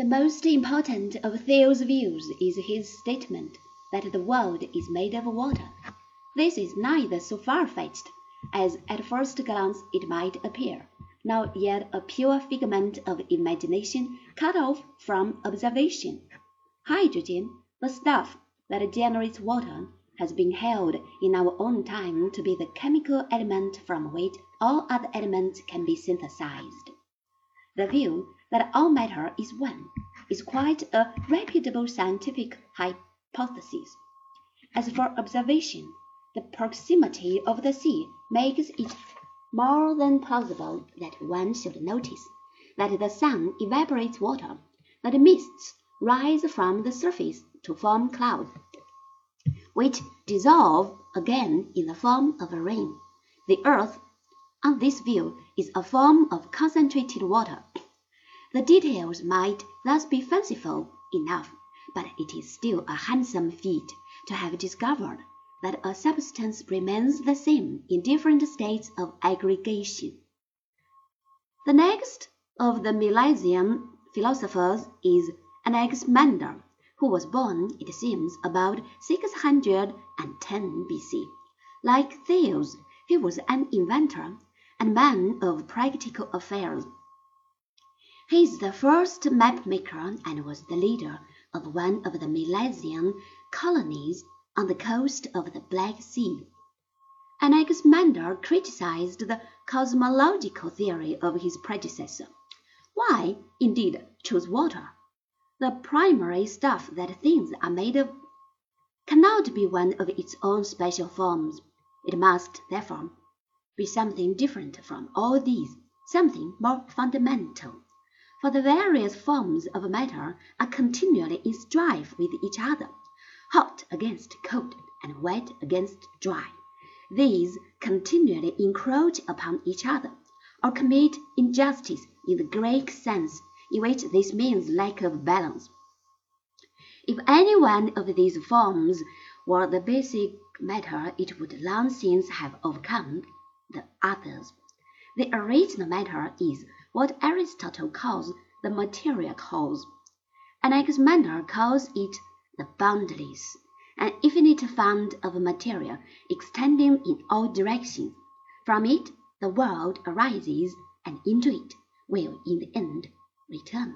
The most important of Thales' views is his statement that the world is made of water. This is neither so far-fetched as at first glance it might appear, nor yet a pure figment of imagination cut off from observation. Hydrogen, the stuff that generates water, has been held in our own time to be the chemical element from which all other elements can be synthesized. The view that all matter is one is quite a reputable scientific hypothesis. As for observation, the proximity of the sea makes it more than plausible that one should notice that the sun evaporates water, that mists rise from the surface to form clouds, which dissolve again in the form of rain. The earth, on this view, is a form of concentrated water. The details might thus be fanciful enough, but it is still a handsome feat to have discovered that a substance remains the same in different states of aggregation. The next of the Milesian philosophers is Anaximander, who was born, it seems, about 610 B.C. Like Thales, he was an inventor and man of practical affairs. He is the first map maker and was the leader of one of the Milesian colonies on the coast of the Black Sea. Anaximander criticized the cosmological theory of his predecessor. Why, indeed, choose water? The primary stuff that things are made of cannot be one of its own special forms. It must, therefore, be something different from all these, something more fundamental for the various forms of matter are continually in strife with each other, hot against cold and wet against dry. These continually encroach upon each other, or commit injustice in the Greek sense, in which this means lack of balance. If any one of these forms were the basic matter, it would long since have overcome the others. The original matter is what Aristotle calls the material cause. Anaximander calls it the boundless, an infinite fund of material extending in all directions. From it the world arises, and into it will in the end return.